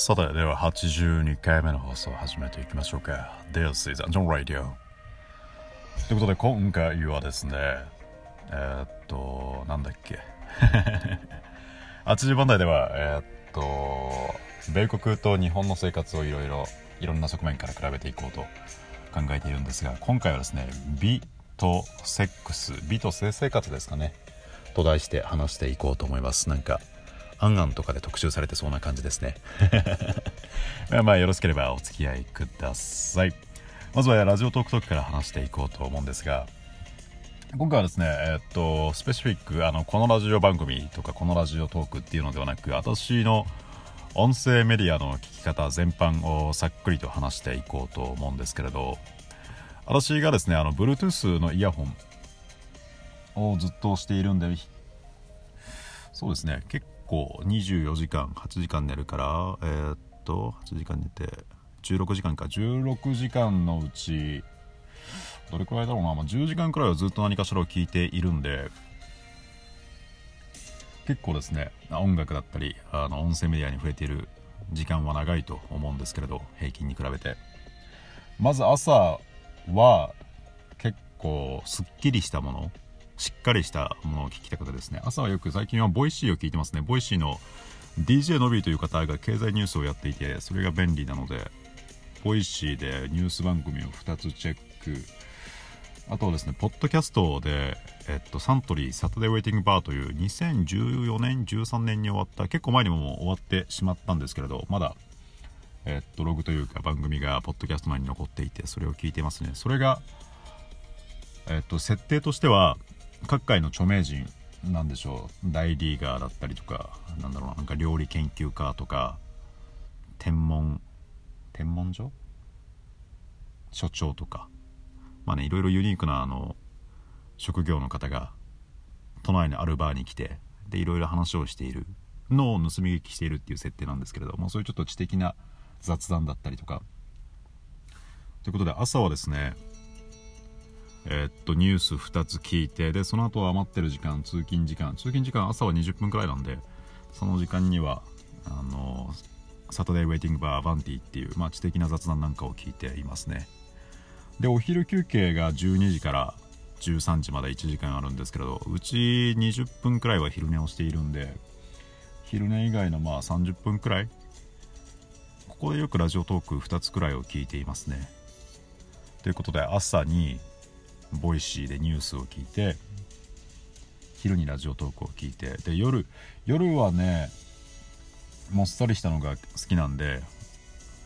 さて、では82回目の放送を始めていきましょうか。This is Anjon Radio。ということで、今回はですね、えー、っと、なんだっけ。80番台では、えー、っと、米国と日本の生活をいろいろ、いろんな側面から比べていこうと考えているんですが、今回はですね、美とセックス、美と性生活ですかね、と題して話していこうと思います。なんか、アンアンとかで特集されてそうな感じですね。まあよろしければお付き合いください。まずはラジオトークトークから話していこうと思うんですが今回はですね、えっと、スペシフィック、あの、このラジオ番組とか、このラジオトークっていうのではなく、私の音声メディアの聞き方全般をさっくりと話していこうと思うんですけれど、私がですね、あの、Bluetooth のイヤホンをずっとしているんで、そうですね、結構24時間8時間寝るからえー、っと8時間寝て16時間か。16時間のうちどれくらいだろうな、まあ、10時間くらいはずっと何かしらを聞いているんで結構ですね音楽だったりあの音声メディアに触れている時間は長いと思うんですけれど平均に比べて。まず朝は結構すっきりしたもの。しっかりしたものを聞きたくてですね。朝はよく最近はボイシーを聞いてますね。ボイシーの DJ のびという方が経済ニュースをやっていてそれが便利なのでボイシーでニュース番組を2つチェック。あとはですねポッドキャストで、えっと、サントリーサタデーウェイティングバーという2014年13年に終わった結構前にももう終わってしまったんですけれどまだえっとログというか番組がポッドキャスト内に残っていてそれを聞いてますね。それがえっと設定としては各界の著名人なんでしょう。大リーガーだったりとかなんだろうなんか料理研究家とか天文天文所？所長とか。まあねいろいろユニークなあの職業の方が都内のあるバーに来てでいろいろ話をしている。のを盗み聞きしているっていう設定なんですけれどもそういうちょっと知的な雑談だったりとか。ということで朝はですねえー、っとニュース2つ聞いてでその後は余ってる時間通勤時間通勤時間朝は20分くらいなんでその時間にはあのサタデーウェイティングバーアバンティっていう、まあ、知的な雑談なんかを聞いていますね。でお昼休憩が12時から13時まで1時間あるんですけれどうち20分くらいは昼寝をしているんで昼寝以外のまあ30分くらいここでよくラジオトーク2つくらいを聞いていますね。ということで朝にボイシーでニュースを聞いて昼にラジオトークを聞いてで夜夜はねもっさりしたのが好きなんで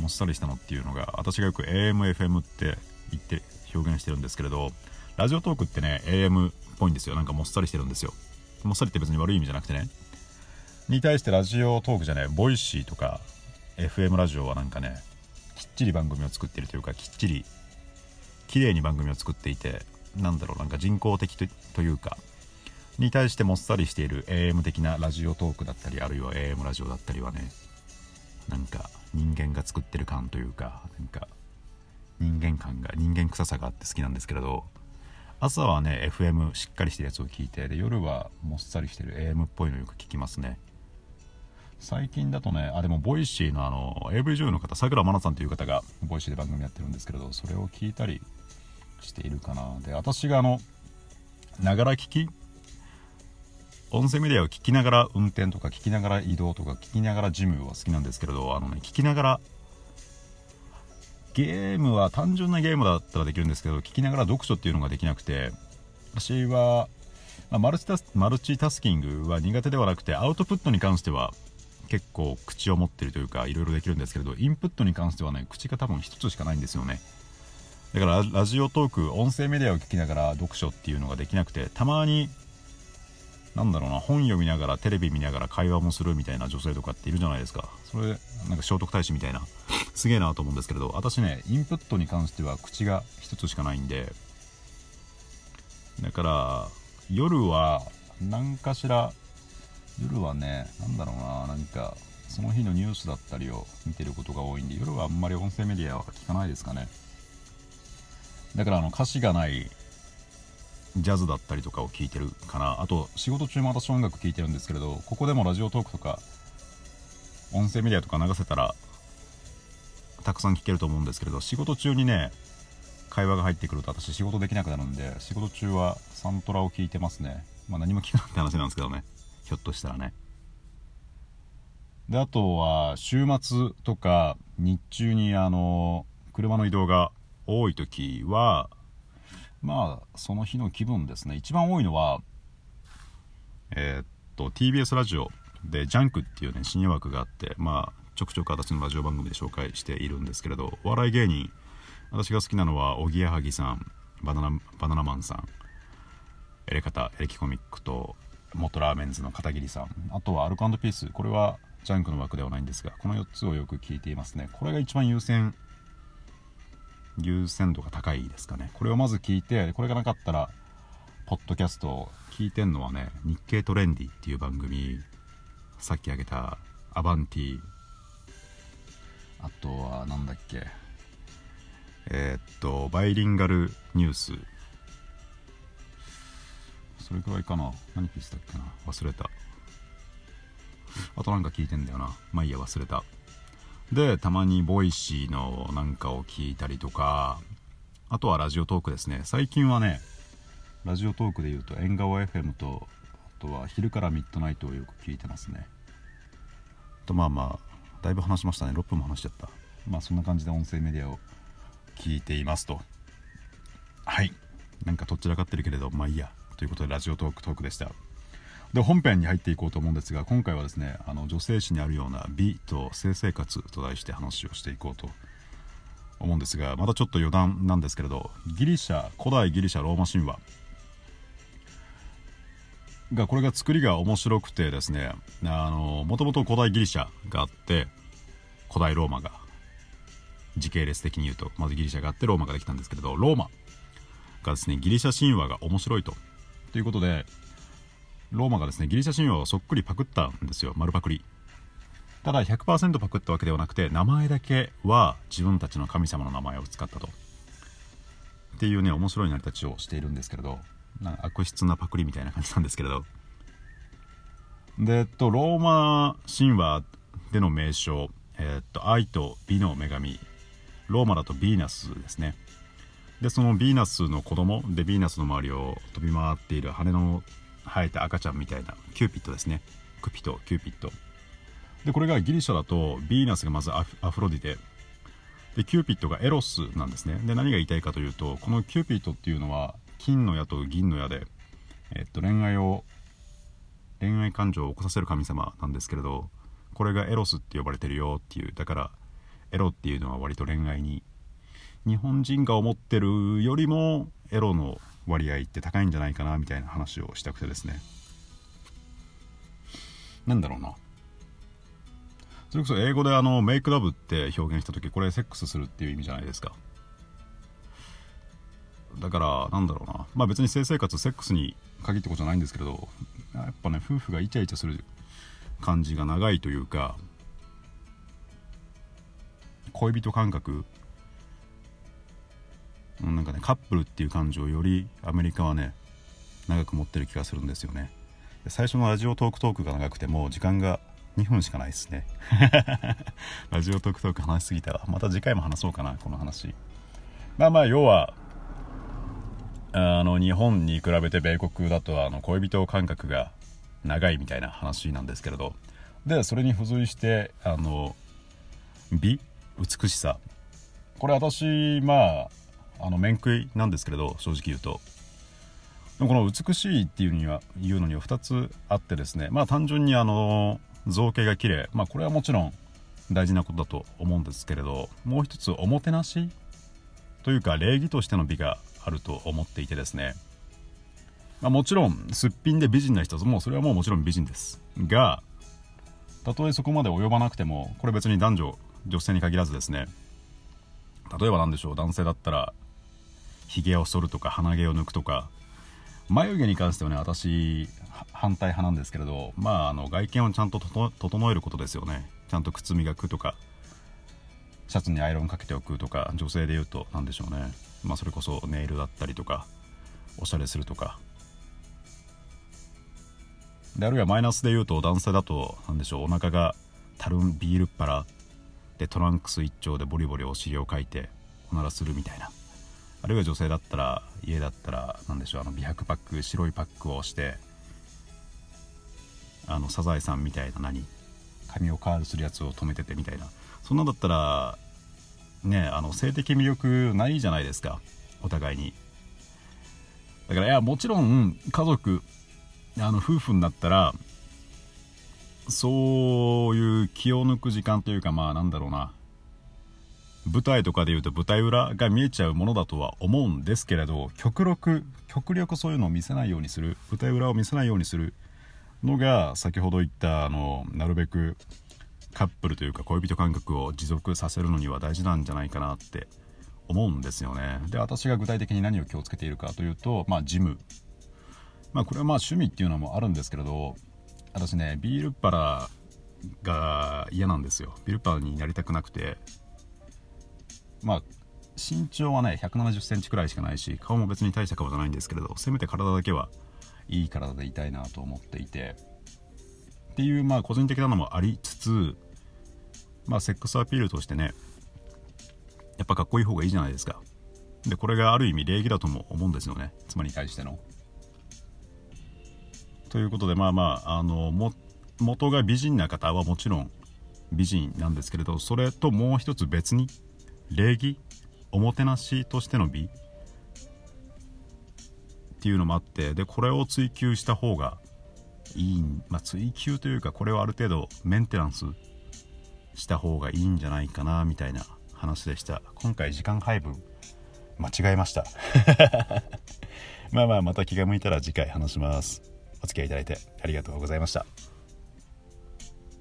もっさりしたのっていうのが私がよく AMFM って言って表現してるんですけれどラジオトークってね AM っぽいんですよ。なんかもっさりしてるんですよ。もっさりって別に悪い意味じゃなくてね。に対してラジオトークじゃねボイシーとか FM ラジオはなんかねきっちり番組を作ってるというかきっちり綺麗に番組を作っていてなんだろうなんか人工的というかに対してもっさりしている AM 的なラジオトークだったりあるいは AM ラジオだったりはねなんか人間が作ってる感というかなんか人間感が人間臭さがあって好きなんですけれど朝はね FM しっかりしてるやつを聞いてで夜はもっさりしてる AM っぽいのよく聞きますね。最近だとねあでもボイシーのあの AV 女優の方さくらまなさんという方がボイシーで番組やってるんですけれどそれを聞いたりしているかなで私があのながら聞き音声メディアを聞きながら運転とか聞きながら移動とか聞きながらジムは好きなんですけれどあのね聞きながらゲームは単純なゲームだったらできるんですけど聞きながら読書っていうのができなくて私は、まあ、マルチタスマルチタスキングは苦手ではなくてアウトプットに関しては結構口を持ってるというかいろいろできるんですけれどインプットに関してはね口が多分1つしかないんですよね。だからラジオトーク音声メディアを聞きながら読書っていうのができなくてたまになんだろうな本読みながらテレビ見ながら会話もするみたいな女性とかっているじゃないですか。それなんか聖徳太子みたいなすげえなと思うんですけれど私ねインプットに関しては口が1つしかないんでだから夜は何かしら夜はね何だろうななんかその日のニュースだったりを見てることが多いんで夜はあんまり音声メディアは聞かないですかね。だからあの歌詞がないジャズだったりとかを聴いてるかな。あと仕事中も私音楽聴いてるんですけれどここでもラジオトークとか音声メディアとか流せたらたくさん聞けると思うんですけれど仕事中にね会話が入ってくると私仕事できなくなるんで仕事中はサントラを聞いてますね。まあ何も聞かないって話なんですけどね。ひょっとしたらね。であとは週末とか日中にあの車の移動が多い時はまあその日の気分ですね。一番多いのはえー、っと TBS ラジオで「ジャンク」っていうね深夜枠があってまあちょくちょく私のラジオ番組で紹介しているんですけれどお笑い芸人私が好きなのはおぎやはぎさんバナナバナナマンさんエレ片エレキコミックと元ラーメンズの片桐さんあとはアルコピース。これはジャンクの枠ではないんですがこの4つをよく聞いていますね。これが一番優先優先度が高いですかね。これをまず聞いてこれがなかったらポッドキャストを聞いてんのはね日経トレンディっていう番組さっき挙げたアバンティ。あとは何だっけ。えー、っとバイリンガルニュース。それくらいかな。何聞いてたっけな。忘れた。あとなんか聞いてんだよな。まあいいや忘れた。でたまにボイシーのなんかを聞いたりとか。あとはラジオトークですね。最近はねラジオトークでいうと縁側 FM とあとは昼からミッドナイトをよく聞いてますね。とまあまあだいぶ話しましたね。6分も話しちゃった。まあそんな感じで音声メディアを聞いていますと。はい。なんかとっちらかってるけれどまあいいや。ということでラジオトークトークでした。で本編に入っていこうと思うんですが今回はですねあの女性誌にあるような美と性生活と題して話をしていこうと思うんですがまたちょっと余談なんですけれどギリシャ古代ギリシャローマ神話がこれが作りが面白くてですねもともと古代ギリシャがあって古代ローマが時系列的に言うとまずギリシャがあってローマができたんですけれどローマがですねギリシャ神話が面白いと。ということでローマがですねギリシャ神話をそっくりパクったんですよ。丸パクリ。ただ100%パクったわけではなくて名前だけは自分たちの神様の名前を使ったと。っていうね面白い成り立ちをしているんですけれど。な悪質なパクリみたいな感じなんですけれど。でえっとローマ神話での名称えっと愛と美の女神。ローマだとヴィーナスですね。でそのヴィーナスの子供でヴィーナスの周りを飛び回っている羽の生えた赤ちゃんみたいなキューピットですね。クピトキューピットでこれがギリシャだとヴィーナスがまずアフロディテ。でキューピットがエロスなんですね。で何が言いたいかというとこのキューピットっていうのは金の矢と銀の矢で、えっと、恋愛を恋愛感情を起こさせる神様なんですけれどこれがエロスって呼ばれてるよっていう。だからエロっていうのは割と恋愛に日本人が思ってるよりもエロの割合って高いんじゃないかなみたいな話をしたくてですね。なんだろうな。それこそ英語であのメイクラブって表現した時これセックスするっていう意味じゃないですか。だからなんだろうな。まあ別に性生活セックスに限ってことじゃないんですけれどやっぱね夫婦がイチャイチャする感じが長いというか恋人感覚なんかねカップルっていう感情よりアメリカはね長く持ってる気がするんですよね。最初のラジオトークトークが長くても時間が2分しかないですね。ラジオトークトーク話しすぎたわ。また次回も話そうかなこの話。まあまあ要はあの日本に比べて米国だとあの恋人感覚が長いみたいな話なんですけれど。でそれに付随してあの美美しさ。これ私まああの面食いなんですけれど正直言うと。この美しいっていうには言うのには2つあってですね。まあ単純にあの造形が綺麗。まあこれはもちろん大事なことだと思うんですけれどもう一つおもてなしというか礼儀としての美があると思っていてですね、まあ、もちろんすっぴんで美人な人もそれはもうもちろん美人です。がたとえそこまで及ばなくてもこれ別に男女女性に限らずですね。例えば何でしょう男性だったらひげを剃るとか鼻毛を抜くとか。眉毛に関してはね私反対派なんですけれどまああの外見をちゃんと整えることですよね。ちゃんと靴磨くとか。シャツにアイロンかけておくとか女性で言うと何でしょうね。まあそれこそネイルだったりとかおしゃれするとか。であるいはマイナスで言うと男性だと何でしょうお腹がタルンビールっ腹。でトランクス一丁でボリボリお尻をかいておならするみたいな。あるいは女性だったら家だったら何でしょうあの美白パック白いパックをしてあのサザエさんみたいな何髪をカールするやつを止めててみたいな。そんなんだったらねあの性的魅力ないじゃないですかお互いに。だからいやもちろん家族あの夫婦になったらそういう気を抜く時間というかまあなんだろうな。舞台とかでいうと舞台裏が見えちゃうものだとは思うんですけれど極力極力そういうのを見せないようにする舞台裏を見せないようにするのが先ほど言ったあのなるべくカップルというか恋人感覚を持続させるのには大事なんじゃないかなって思うんですよね。で私が具体的に何を気をつけているかというとまあジム。まあこれはまあ趣味っていうのもあるんですけれど私ねビールっ腹が嫌なんですよ。ビールっ腹になりたくなくて。まあ身長はね1 7 0センチくらいしかないし顔も別に大した顔じゃないんですけれどせめて体だけはいい体でいたいなと思っていて。っていうまあ個人的なのもありつつまあセックスアピールとしてねやっぱかっこいい方がいいじゃないですか。でこれがある意味礼儀だとも思うんですよね。妻に対しての。ということでまあまああのも元が美人な方はもちろん美人なんですけれどそれともう一つ別に礼儀おもてなしとしての美っていうのもあってでこれを追求した方がいい、まあ、追求というかこれをある程度メンテナンスした方がいいんじゃないかなみたいな話でした。今回時間配分間違えました。まあまあまた気が向いたら次回話します。お付き合いいただいてありがとうございました。